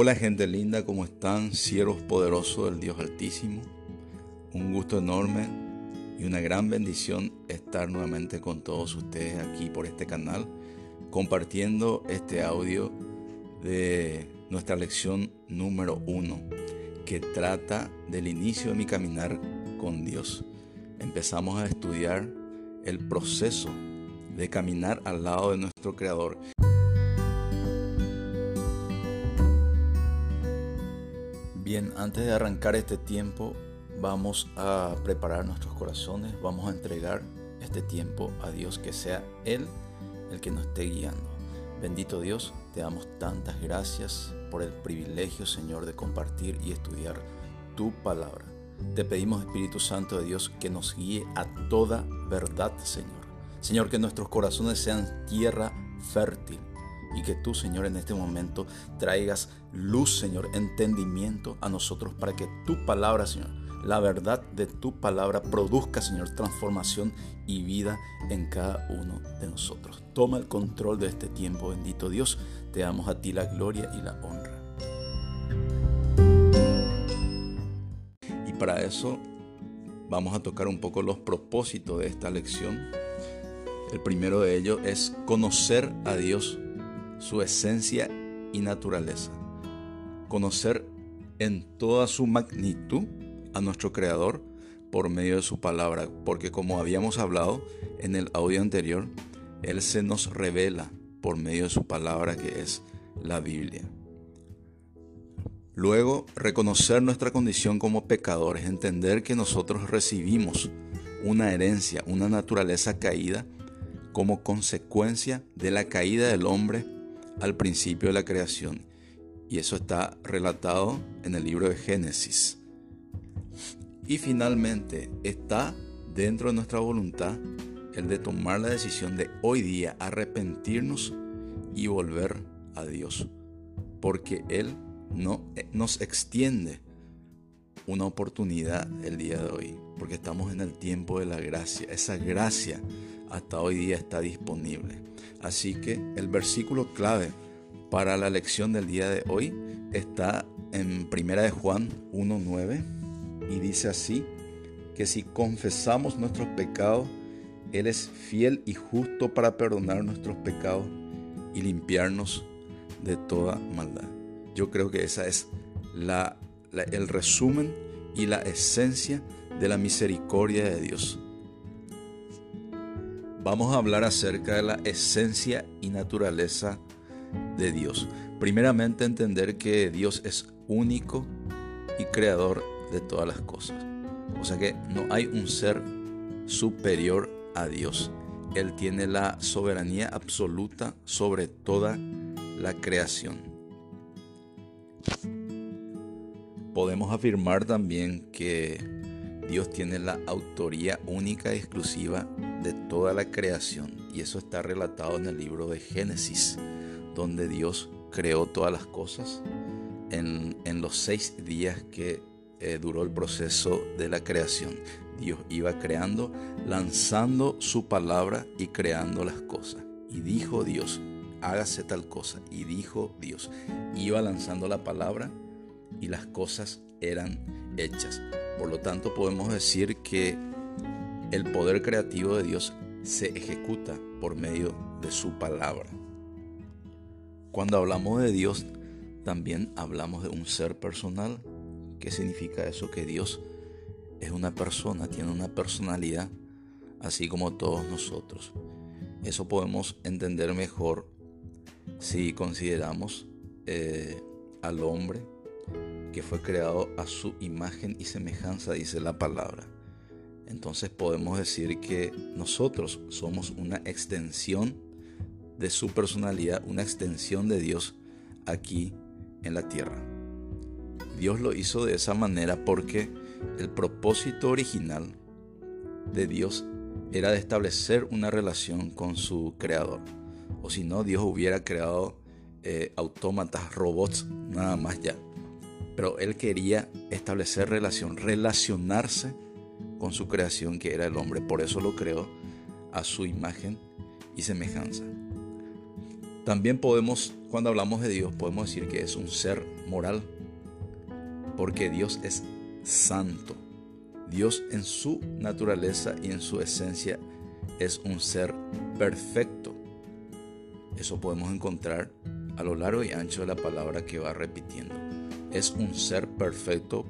Hola gente linda, ¿cómo están? Siervos poderosos del Dios Altísimo. Un gusto enorme y una gran bendición estar nuevamente con todos ustedes aquí por este canal, compartiendo este audio de nuestra lección número uno, que trata del inicio de mi caminar con Dios. Empezamos a estudiar el proceso de caminar al lado de nuestro Creador. Bien, antes de arrancar este tiempo, vamos a preparar nuestros corazones, vamos a entregar este tiempo a Dios, que sea Él el que nos esté guiando. Bendito Dios, te damos tantas gracias por el privilegio, Señor, de compartir y estudiar tu palabra. Te pedimos, Espíritu Santo de Dios, que nos guíe a toda verdad, Señor. Señor, que nuestros corazones sean tierra fértil y que tú, Señor, en este momento traigas luz, Señor, entendimiento a nosotros para que tu palabra, Señor, la verdad de tu palabra produzca, Señor, transformación y vida en cada uno de nosotros. Toma el control de este tiempo, bendito Dios. Te damos a ti la gloria y la honra. Y para eso vamos a tocar un poco los propósitos de esta lección. El primero de ellos es conocer a Dios su esencia y naturaleza. Conocer en toda su magnitud a nuestro Creador por medio de su palabra, porque como habíamos hablado en el audio anterior, Él se nos revela por medio de su palabra que es la Biblia. Luego, reconocer nuestra condición como pecadores, entender que nosotros recibimos una herencia, una naturaleza caída como consecuencia de la caída del hombre al principio de la creación. Y eso está relatado en el libro de Génesis. Y finalmente está dentro de nuestra voluntad el de tomar la decisión de hoy día arrepentirnos y volver a Dios. Porque Él no, eh, nos extiende una oportunidad el día de hoy. Porque estamos en el tiempo de la gracia. Esa gracia hasta hoy día está disponible. Así que el versículo clave para la lección del día de hoy está en Primera de Juan 1:9 y dice así que si confesamos nuestros pecados, él es fiel y justo para perdonar nuestros pecados y limpiarnos de toda maldad. Yo creo que esa es la, el resumen y la esencia de la misericordia de Dios vamos a hablar acerca de la esencia y naturaleza de Dios. Primeramente entender que Dios es único y creador de todas las cosas. O sea que no hay un ser superior a Dios. Él tiene la soberanía absoluta sobre toda la creación. Podemos afirmar también que Dios tiene la autoría única y exclusiva de toda la creación. Y eso está relatado en el libro de Génesis, donde Dios creó todas las cosas en, los seis días que eh, duró el proceso de la creación. Dios iba creando, lanzando su palabra y creando las cosas. Y dijo Dios, hágase tal cosa. Y dijo Dios, iba lanzando la palabra y las cosas eran hechas. Por lo tanto, podemos decir que el poder creativo de Dios se ejecuta por medio de su palabra. Cuando hablamos de Dios, también hablamos de un ser personal. ¿Qué significa eso? Que Dios es una persona, tiene una personalidad, así como todos nosotros. Eso podemos entender mejor si consideramos eh, al hombre que fue creado a su imagen y semejanza, dice la palabra. Entonces podemos decir que nosotros somos una extensión de su personalidad, una extensión de Dios aquí en la tierra. Dios lo hizo de esa manera porque el propósito original de Dios era de establecer una relación con su creador. O si no, Dios hubiera creado eh, autómatas, robots, nada más ya pero él quería establecer relación, relacionarse con su creación que era el hombre. Por eso lo creó a su imagen y semejanza. También podemos, cuando hablamos de Dios, podemos decir que es un ser moral, porque Dios es santo. Dios en su naturaleza y en su esencia es un ser perfecto. Eso podemos encontrar a lo largo y ancho de la palabra que va repitiendo. Es un ser perfecto,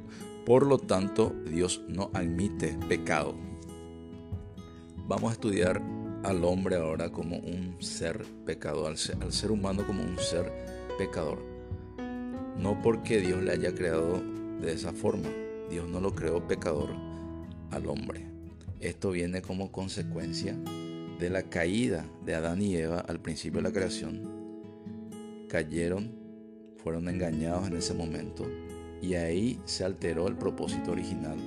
por lo tanto Dios no admite pecado. Vamos a estudiar al hombre ahora como un ser pecador, al ser, humano como un ser pecador. No porque Dios le haya creado de esa forma, Dios no lo creó pecador al hombre. Esto viene como consecuencia de la caída de Adán y Eva al principio de la creación. Cayeron, fueron engañados en ese momento y ahí se alteró el propósito original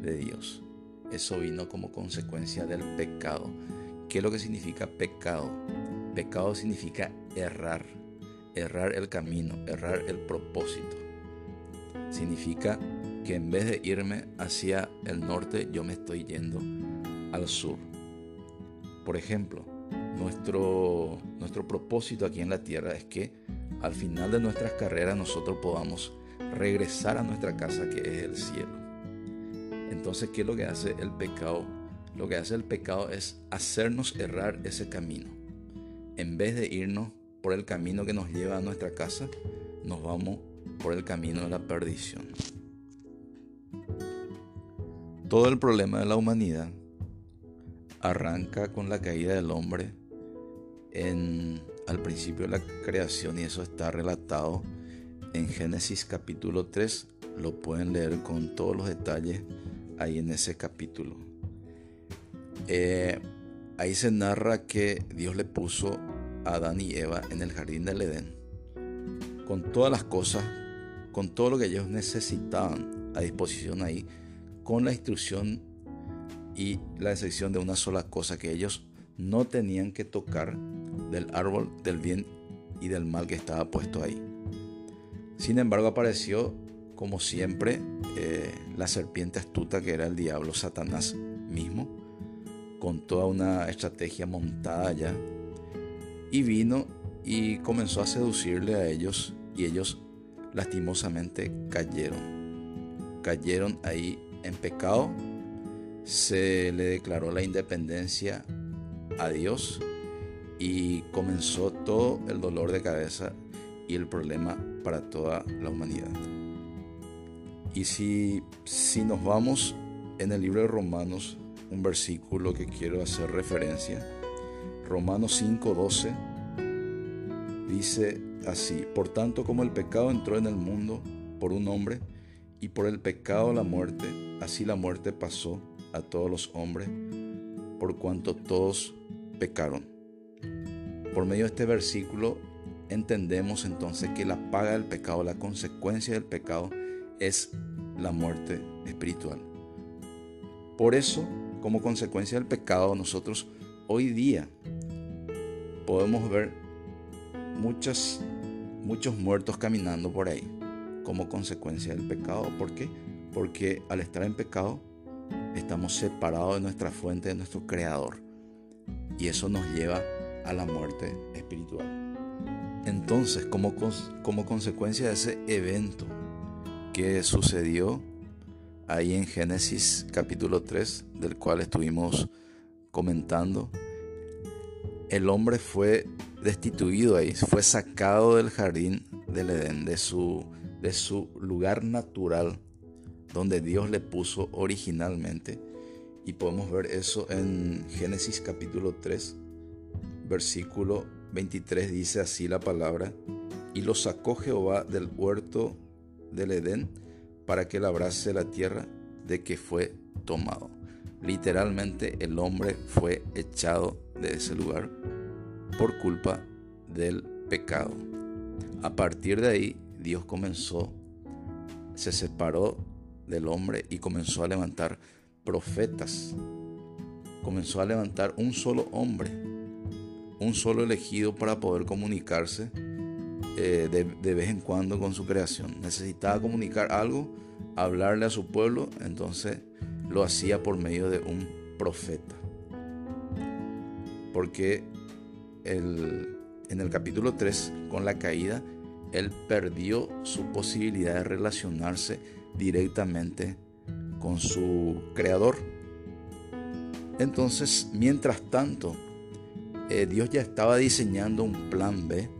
de Dios. Eso vino como consecuencia del pecado. ¿Qué es lo que significa pecado? Pecado significa errar, errar el camino, errar el propósito. Significa que en vez de irme hacia el norte, yo me estoy yendo al sur. Por ejemplo, nuestro, nuestro propósito aquí en la tierra es que al final de nuestras carreras nosotros podamos regresar a nuestra casa que es el cielo. Entonces, ¿qué es lo que hace el pecado? Lo que hace el pecado es hacernos errar ese camino. En vez de irnos por el camino que nos lleva a nuestra casa, nos vamos por el camino de la perdición. Todo el problema de la humanidad arranca con la caída del hombre en, al principio de la creación y eso está relatado en Génesis capítulo 3. Lo pueden leer con todos los detalles ahí en ese capítulo. Eh, ahí se narra que Dios le puso a Adán y Eva en el jardín del Edén con todas las cosas, con todo lo que ellos necesitaban a disposición ahí con la instrucción y la excepción de una sola cosa que ellos no tenían que tocar del árbol del bien y del mal que estaba puesto ahí. Sin embargo apareció, como siempre, eh, la serpiente astuta que era el diablo, Satanás mismo, con toda una estrategia montada ya, y vino y comenzó a seducirle a ellos y ellos lastimosamente cayeron. Cayeron ahí en pecado, se le declaró la independencia a Dios y comenzó todo el dolor de cabeza y el problema para toda la humanidad. Y si, si nos vamos en el libro de Romanos, un versículo que quiero hacer referencia, Romanos 5:12, dice así, por tanto como el pecado entró en el mundo por un hombre, y por el pecado la muerte, así la muerte pasó a todos los hombres, por cuanto todos pecaron. Por medio de este versículo entendemos entonces que la paga del pecado, la consecuencia del pecado es la muerte espiritual. Por eso, como consecuencia del pecado, nosotros hoy día podemos ver muchas, muchos muertos caminando por ahí como consecuencia del pecado. ¿Por qué? Porque al estar en pecado estamos separados de nuestra fuente, de nuestro creador. Y eso nos lleva a la muerte espiritual. Entonces, como, como consecuencia de ese evento que sucedió ahí en Génesis capítulo 3, del cual estuvimos comentando, el hombre fue destituido ahí, fue sacado del jardín del Edén, de su de su lugar natural donde Dios le puso originalmente. Y podemos ver eso en Génesis capítulo 3, versículo 23, dice así la palabra, y lo sacó Jehová del huerto del Edén para que labrase la tierra de que fue tomado. Literalmente el hombre fue echado de ese lugar por culpa del pecado. A partir de ahí Dios comenzó, se separó del hombre y comenzó a levantar profetas. Comenzó a levantar un solo hombre, un solo elegido para poder comunicarse eh, de, vez en cuando con su creación. Necesitaba comunicar algo, hablarle a su pueblo, entonces lo hacía por medio de un profeta. Porque el, en el capítulo 3, con la caída, él perdió su posibilidad de relacionarse directamente con su creador. Entonces, mientras tanto, eh, Dios ya estaba diseñando un plan B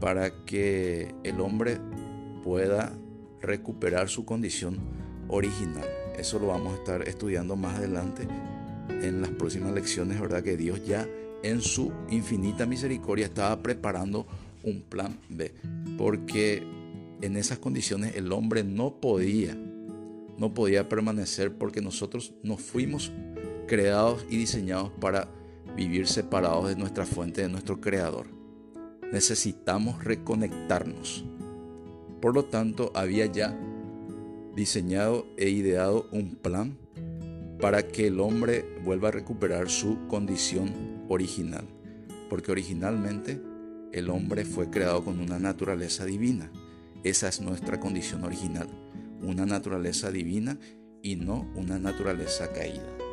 para que el hombre pueda recuperar su condición original. Eso lo vamos a estar estudiando más adelante en las próximas lecciones, ¿verdad? Que Dios ya en su infinita misericordia estaba preparando un plan B, porque en esas condiciones el hombre no podía, no podía permanecer porque nosotros nos fuimos creados y diseñados para vivir separados de nuestra fuente, de nuestro creador. Necesitamos reconectarnos. Por lo tanto, había ya diseñado e ideado un plan para que el hombre vuelva a recuperar su condición original. Porque originalmente el hombre fue creado con una naturaleza divina. Esa es nuestra condición original, una naturaleza divina y no una naturaleza caída.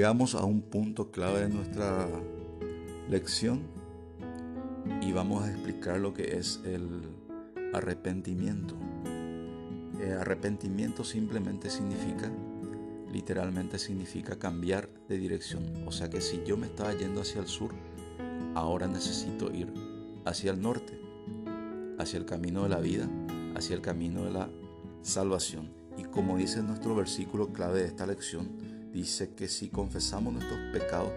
Llegamos a un punto clave de nuestra lección y vamos a explicar lo que es el arrepentimiento. Eh, arrepentimiento simplemente significa, literalmente significa cambiar de dirección. O sea que si yo me estaba yendo hacia el sur, ahora necesito ir hacia el norte, hacia el camino de la vida, hacia el camino de la salvación. Y como dice nuestro versículo clave de esta lección, dice que si confesamos nuestros pecados,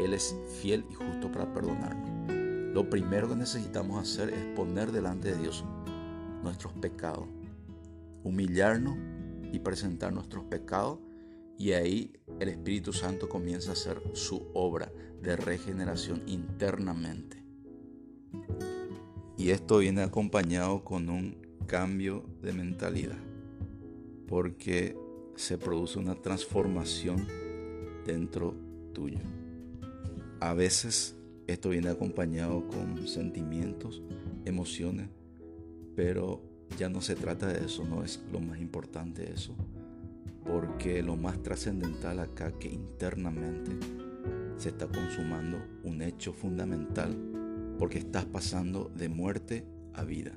Él es fiel y justo para perdonarnos. Lo primero que necesitamos hacer es poner delante de Dios nuestros pecados, humillarnos y presentar nuestros pecados y ahí el Espíritu Santo comienza a hacer su obra de regeneración internamente. Y esto viene acompañado con un cambio de mentalidad, porque se produce una transformación dentro tuyo. A veces esto viene acompañado con sentimientos, emociones, pero ya no se trata de eso, no es lo más importante eso, porque lo más trascendental acá que internamente se está consumando un hecho fundamental, porque estás pasando de muerte a vida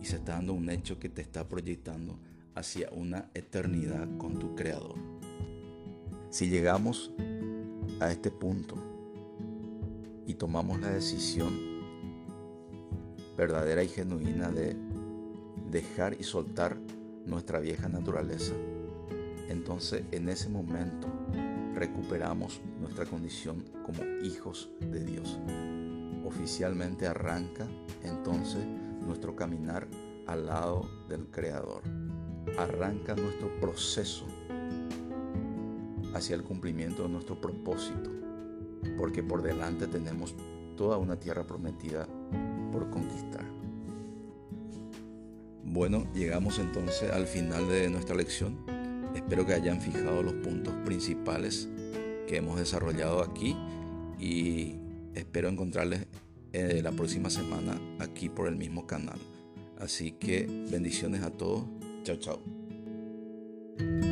y se está dando un hecho que te está proyectando hacia una eternidad con tu Creador. Si llegamos a este punto y tomamos la decisión verdadera y genuina de dejar y soltar nuestra vieja naturaleza, entonces en ese momento recuperamos nuestra condición como hijos de Dios. Oficialmente arranca entonces nuestro caminar al lado del Creador arranca nuestro proceso hacia el cumplimiento de nuestro propósito, porque por delante tenemos toda una tierra prometida por conquistar. Bueno, llegamos entonces al final de nuestra lección. Espero que hayan fijado los puntos principales que hemos desarrollado aquí y espero encontrarles eh, la próxima semana aquí por el mismo canal. Así que bendiciones a todos Chao, chao.